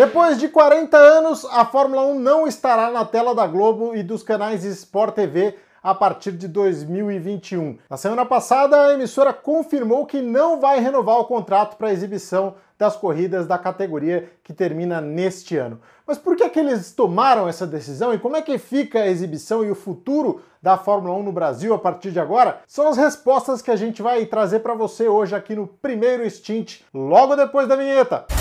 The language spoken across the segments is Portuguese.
Depois de 40 anos, a Fórmula 1 não estará na tela da Globo e dos canais Sport TV a partir de 2021. Na semana passada, a emissora confirmou que não vai renovar o contrato para exibição das corridas da categoria que termina neste ano. Mas por que, é que eles tomaram essa decisão e como é que fica a exibição e o futuro da Fórmula 1 no Brasil a partir de agora? São as respostas que a gente vai trazer para você hoje aqui no primeiro Stint, logo depois da vinheta.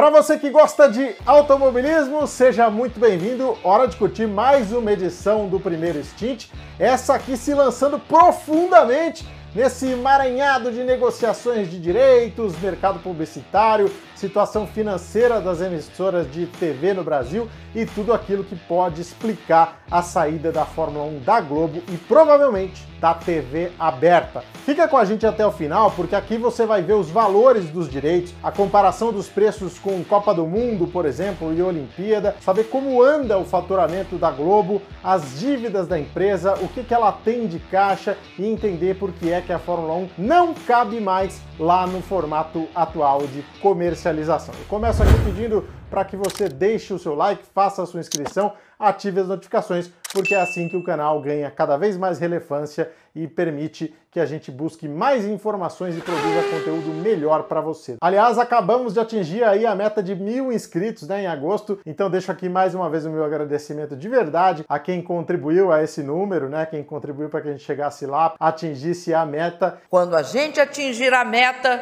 Para você que gosta de automobilismo, seja muito bem-vindo. Hora de curtir mais uma edição do primeiro Stint. Essa aqui se lançando profundamente nesse emaranhado de negociações de direitos, mercado publicitário, situação financeira das emissoras de TV no Brasil e tudo aquilo que pode explicar a saída da Fórmula 1 da Globo e provavelmente da TV aberta. Fica com a gente até o final, porque aqui você vai ver os valores dos direitos, a comparação dos preços com Copa do Mundo, por exemplo, e Olimpíada, saber como anda o faturamento da Globo, as dívidas da empresa, o que, que ela tem de caixa e entender por que é que a Fórmula 1 não cabe mais lá no formato atual de comercialização. Eu começo aqui pedindo para que você deixe o seu like, faça a sua inscrição, ative as notificações, porque é assim que o canal ganha cada vez mais relevância e permite que a gente busque mais informações e produza conteúdo melhor para você. Aliás, acabamos de atingir aí a meta de mil inscritos né, em agosto, então deixo aqui mais uma vez o meu agradecimento de verdade a quem contribuiu a esse número, né? Quem contribuiu para que a gente chegasse lá, atingisse a meta. Quando a gente atingir a meta,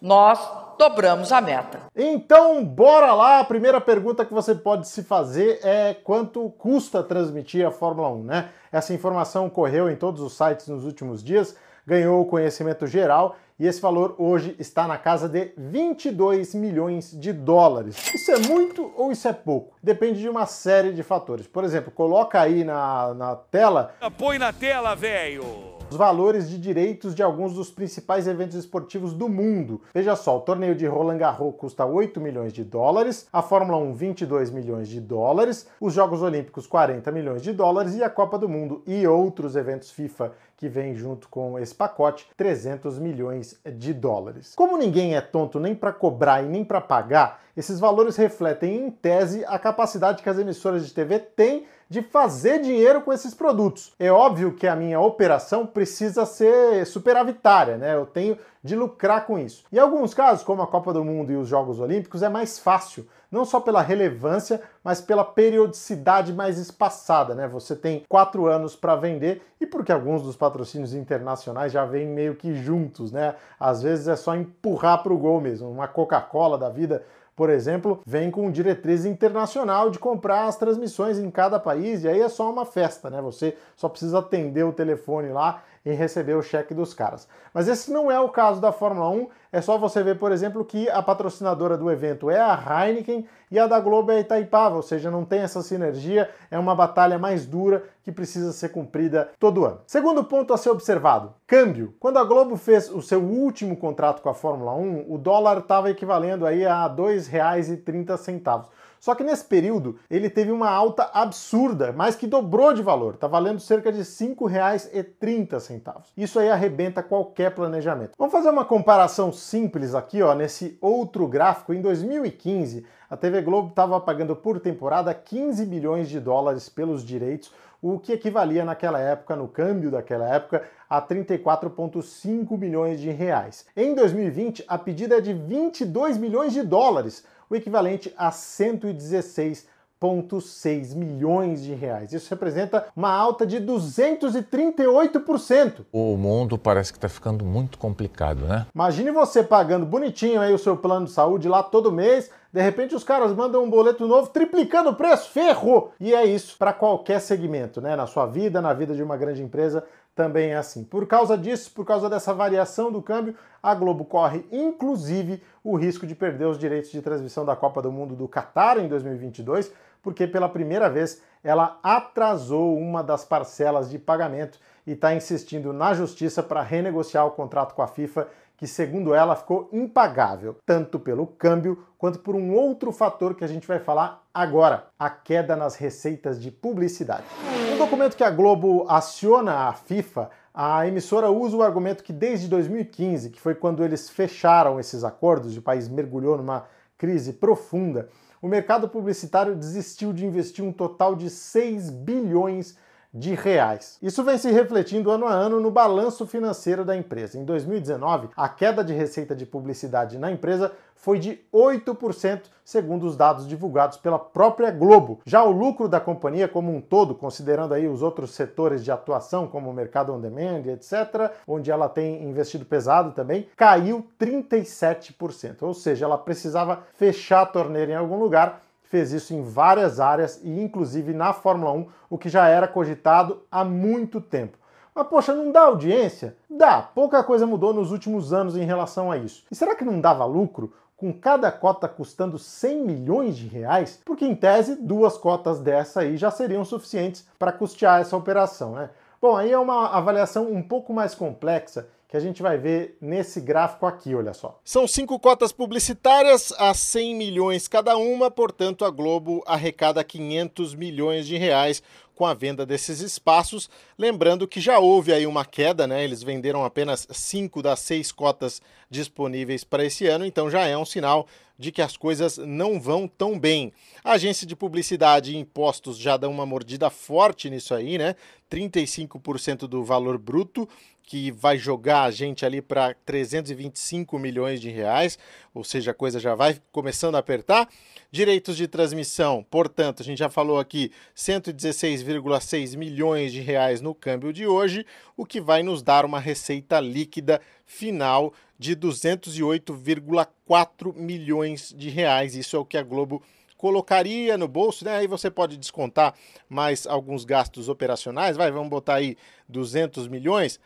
nós dobramos a meta. Então, bora lá. A primeira pergunta que você pode se fazer é quanto custa transmitir a Fórmula 1, né? Essa informação correu em todos os sites nos últimos dias, ganhou conhecimento geral e esse valor hoje está na casa de 22 milhões de dólares. Isso é muito ou isso é pouco? Depende de uma série de fatores. Por exemplo, coloca aí na, na tela. Põe na tela, velho! Os valores de direitos de alguns dos principais eventos esportivos do mundo. Veja só, o torneio de Roland Garros custa 8 milhões de dólares, a Fórmula 1 22 milhões de dólares, os Jogos Olímpicos 40 milhões de dólares e a Copa do Mundo e outros eventos FIFA que vem junto com esse pacote, 300 milhões de dólares. Como ninguém é tonto nem para cobrar e nem para pagar, esses valores refletem em tese a capacidade que as emissoras de TV têm de fazer dinheiro com esses produtos. É óbvio que a minha operação precisa ser superavitária, né? Eu tenho de lucrar com isso. Em alguns casos, como a Copa do Mundo e os Jogos Olímpicos, é mais fácil, não só pela relevância, mas pela periodicidade mais espaçada, né? Você tem quatro anos para vender e porque alguns dos patrocínios internacionais já vêm meio que juntos, né? Às vezes é só empurrar para o gol mesmo. Uma Coca-Cola da vida por exemplo, vem com diretriz internacional de comprar as transmissões em cada país e aí é só uma festa, né? Você só precisa atender o telefone lá e receber o cheque dos caras. Mas esse não é o caso da Fórmula 1, é só você ver, por exemplo, que a patrocinadora do evento é a Heineken e a da Globo é a Itaipava, ou seja, não tem essa sinergia, é uma batalha mais dura que precisa ser cumprida todo ano. Segundo ponto a ser observado: câmbio. Quando a Globo fez o seu último contrato com a Fórmula 1, o dólar estava equivalendo aí a R$ 2,30. Só que nesse período ele teve uma alta absurda, mais que dobrou de valor, está valendo cerca de R$ 5,30. Isso aí arrebenta qualquer planejamento. Vamos fazer uma comparação simples aqui, ó, nesse outro gráfico. Em 2015, a TV Globo estava pagando por temporada 15 bilhões de dólares pelos direitos, o que equivalia naquela época, no câmbio daquela época, a 34,5 milhões de reais. Em 2020, a pedida é de 22 milhões de dólares, o equivalente a 116,6 milhões de reais. Isso representa uma alta de 238%. O mundo parece que está ficando muito complicado, né? Imagine você pagando bonitinho aí o seu plano de saúde lá todo mês, de repente os caras mandam um boleto novo triplicando o preço, ferrou! E é isso para qualquer segmento, né? Na sua vida, na vida de uma grande empresa, também é assim. Por causa disso, por causa dessa variação do câmbio, a Globo corre inclusive o risco de perder os direitos de transmissão da Copa do Mundo do Catar em 2022, porque pela primeira vez ela atrasou uma das parcelas de pagamento e está insistindo na justiça para renegociar o contrato com a FIFA que, segundo ela, ficou impagável, tanto pelo câmbio quanto por um outro fator que a gente vai falar agora: a queda nas receitas de publicidade. No documento que a Globo aciona a FIFA, A emissora usa o argumento que desde 2015, que foi quando eles fecharam esses acordos o país mergulhou numa crise profunda, o mercado publicitário desistiu de investir um total de 6 bilhões reais. Isso vem se refletindo ano a ano no balanço financeiro da empresa. Em 2019, a queda de receita de publicidade na empresa foi de 8%, segundo os dados divulgados pela própria Globo. Já o lucro da companhia como um todo, considerando aí os outros setores de atuação, como o mercado on demand, etc., onde ela tem investido pesado também, caiu 37%. Ou seja, ela precisava fechar a torneira em algum lugar fez isso em várias áreas e inclusive na Fórmula 1, o que já era cogitado há muito tempo. Mas poxa, não dá audiência? Dá, pouca coisa mudou nos últimos anos em relação a isso. E será que não dava lucro? Com cada cota custando 100 milhões de reais, porque em tese duas cotas dessa aí já seriam suficientes para custear essa operação, né? Bom, aí é uma avaliação um pouco mais complexa que a gente vai ver nesse gráfico aqui, olha só. São cinco cotas publicitárias a 100 milhões cada uma, portanto a Globo arrecada 500 milhões de reais com a venda desses espaços. Lembrando que já houve aí uma queda, né? Eles venderam apenas cinco das seis cotas disponíveis para esse ano, então já é um sinal de que as coisas não vão tão bem. A agência de publicidade e impostos já dão uma mordida forte nisso aí, né? 35% do valor bruto que vai jogar a gente ali para 325 milhões de reais, ou seja, a coisa já vai começando a apertar. Direitos de transmissão, portanto, a gente já falou aqui, 116,6 milhões de reais no câmbio de hoje, o que vai nos dar uma receita líquida final de 208,4 milhões de reais. Isso é o que a Globo colocaria no bolso, né? Aí você pode descontar mais alguns gastos operacionais, vai, vamos botar aí 200 milhões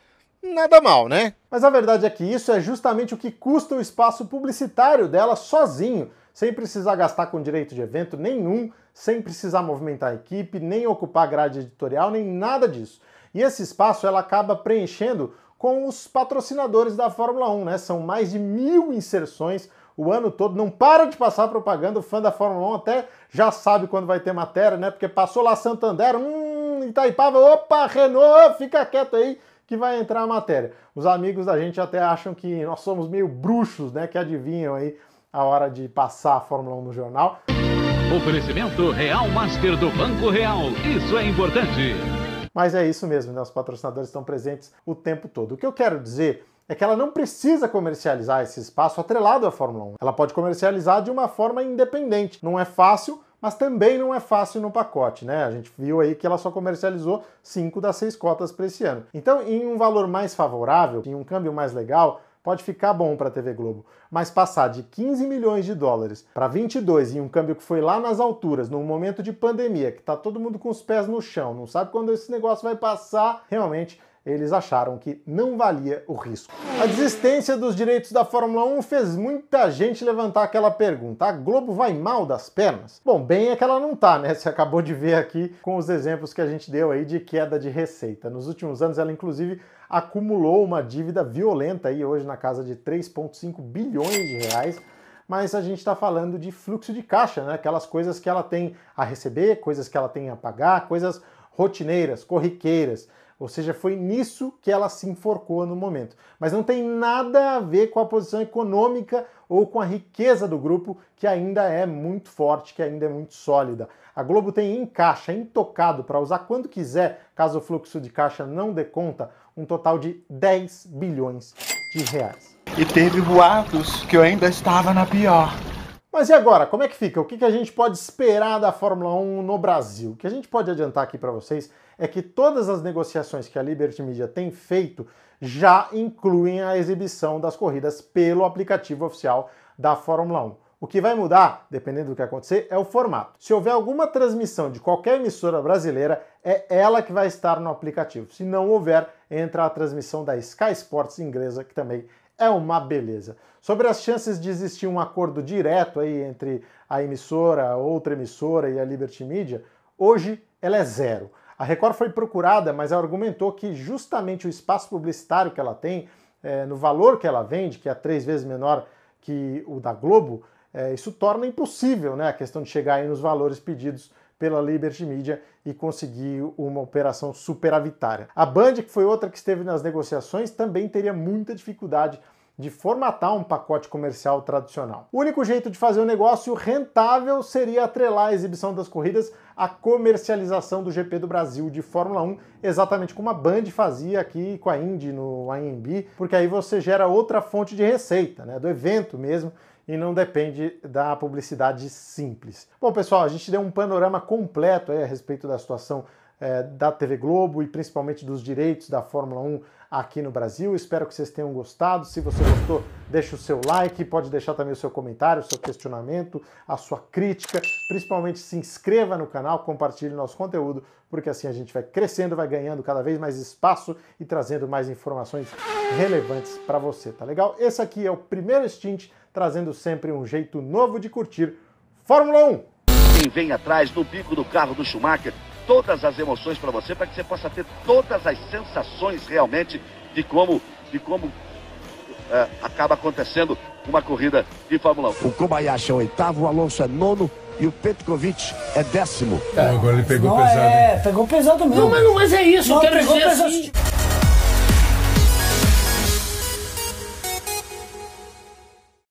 nada mal, né? Mas a verdade é que isso é justamente o que custa o espaço publicitário dela sozinho, sem precisar gastar com direito de evento nenhum, sem precisar movimentar a equipe, nem ocupar grade editorial, nem nada disso. E esse espaço ela acaba preenchendo com os patrocinadores da Fórmula 1, né? São mais de mil inserções o ano todo, não para de passar propaganda, o fã da Fórmula 1 até já sabe quando vai ter matéria, né? Porque passou lá Santander, hum, Itaipava, opa, Renault, fica quieto aí, que vai entrar a matéria. Os amigos da gente até acham que nós somos meio bruxos, né? Que adivinham aí a hora de passar a Fórmula 1 no jornal. Oferecimento Real Master do Banco Real. Isso é importante. Mas é isso mesmo, né? Os patrocinadores estão presentes o tempo todo. O que eu quero dizer é que ela não precisa comercializar esse espaço atrelado à Fórmula 1. Ela pode comercializar de uma forma independente. Não é fácil, mas também não é fácil no pacote, né? A gente viu aí que ela só comercializou 5 das 6 cotas para esse ano. Então, em um valor mais favorável, em um câmbio mais legal, pode ficar bom para a TV Globo. Mas passar de 15 milhões de dólares para 22 em um câmbio que foi lá nas alturas, num momento de pandemia, que tá todo mundo com os pés no chão, não sabe quando esse negócio vai passar, realmente eles acharam que não valia o risco. A desistência dos direitos da Fórmula 1 fez muita gente levantar aquela pergunta: a Globo vai mal das pernas? Bom, bem é que ela não tá, né? Você acabou de ver aqui com os exemplos que a gente deu aí de queda de receita. Nos últimos anos, ela inclusive acumulou uma dívida violenta aí hoje na casa de 3,5 bilhões de reais mas a gente está falando de fluxo de caixa, né? Aquelas coisas que ela tem a receber, coisas que ela tem a pagar, coisas rotineiras, corriqueiras. Ou seja, foi nisso que ela se enforcou no momento. Mas não tem nada a ver com a posição econômica ou com a riqueza do grupo, que ainda é muito forte, que ainda é muito sólida. A Globo tem em caixa, intocado, para usar quando quiser, caso o fluxo de caixa não dê conta, um total de 10 bilhões de reais. E teve boatos que eu ainda estava na pior. Mas e agora, como é que fica? O que a gente pode esperar da Fórmula 1 no Brasil? O que a gente pode adiantar aqui para vocês é que todas as negociações que a Liberty Media tem feito já incluem a exibição das corridas pelo aplicativo oficial da Fórmula 1. O que vai mudar, dependendo do que acontecer, é o formato. Se houver alguma transmissão de qualquer emissora brasileira, é ela que vai estar no aplicativo. Se não houver, entra a transmissão da Sky Sports inglesa, que também é uma beleza. Sobre as chances de existir um acordo direto aí entre a emissora, outra emissora e a Liberty Media, hoje ela é zero. A Record foi procurada, mas argumentou que justamente o espaço publicitário que ela tem, é, no valor que ela vende, que é três vezes menor que o da Globo, é, isso torna impossível né, a questão de chegar aí nos valores pedidos pela Liberty Media e conseguir uma operação superavitária. A Band, que foi outra que esteve nas negociações, também teria muita dificuldade de formatar um pacote comercial tradicional. O único jeito de fazer um negócio rentável seria atrelar a exibição das corridas à comercialização do GP do Brasil de Fórmula 1, exatamente como a Band fazia aqui com a Indy no AMB, porque aí você gera outra fonte de receita, né, do evento mesmo, e não depende da publicidade simples. Bom, pessoal, a gente deu um panorama completo a respeito da situação é, da TV Globo e principalmente dos direitos da Fórmula 1 aqui no Brasil. Espero que vocês tenham gostado. Se você gostou, deixe o seu like, pode deixar também o seu comentário, o seu questionamento, a sua crítica. Principalmente se inscreva no canal, compartilhe nosso conteúdo, porque assim a gente vai crescendo, vai ganhando cada vez mais espaço e trazendo mais informações relevantes para você, tá legal? Esse aqui é o primeiro stint, trazendo sempre um jeito novo de curtir Fórmula 1. Quem vem atrás do bico do carro do Schumacher todas as emoções para você, para que você possa ter todas as sensações realmente de como, de como é, acaba acontecendo uma corrida de Fórmula 1. O Kobayashi é oitavo, o Alonso é nono e o Petkovic é décimo. É, agora ele pegou não, pesado. É, pegou pesado mesmo. Não, mas, mas é isso, não, eu quero pegou dizer pesado. assim.